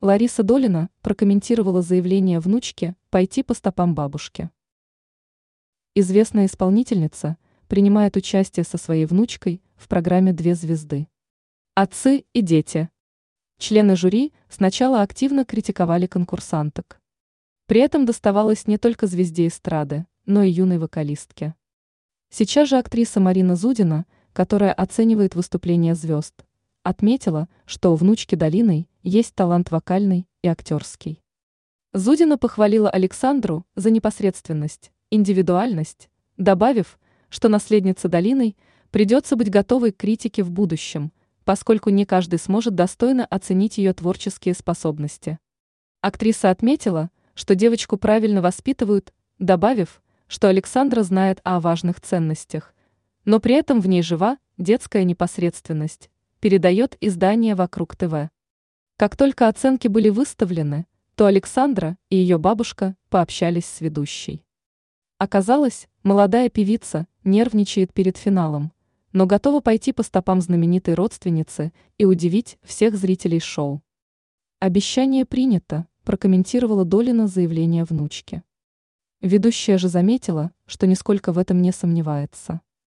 Лариса Долина прокомментировала заявление внучки пойти по стопам бабушки. Известная исполнительница принимает участие со своей внучкой в программе «Две звезды». Отцы и дети. Члены жюри сначала активно критиковали конкурсанток. При этом доставалось не только звезде эстрады, но и юной вокалистке. Сейчас же актриса Марина Зудина, которая оценивает выступления звезд, отметила, что у внучки Долиной есть талант вокальный и актерский. Зудина похвалила Александру за непосредственность, индивидуальность, добавив, что наследнице Долиной придется быть готовой к критике в будущем, поскольку не каждый сможет достойно оценить ее творческие способности. Актриса отметила, что девочку правильно воспитывают, добавив, что Александра знает о важных ценностях, но при этом в ней жива детская непосредственность, передает издание «Вокруг ТВ». Как только оценки были выставлены, то Александра и ее бабушка пообщались с ведущей. Оказалось, молодая певица нервничает перед финалом, но готова пойти по стопам знаменитой родственницы и удивить всех зрителей шоу. Обещание принято, прокомментировала Долина заявление внучки. Ведущая же заметила, что нисколько в этом не сомневается.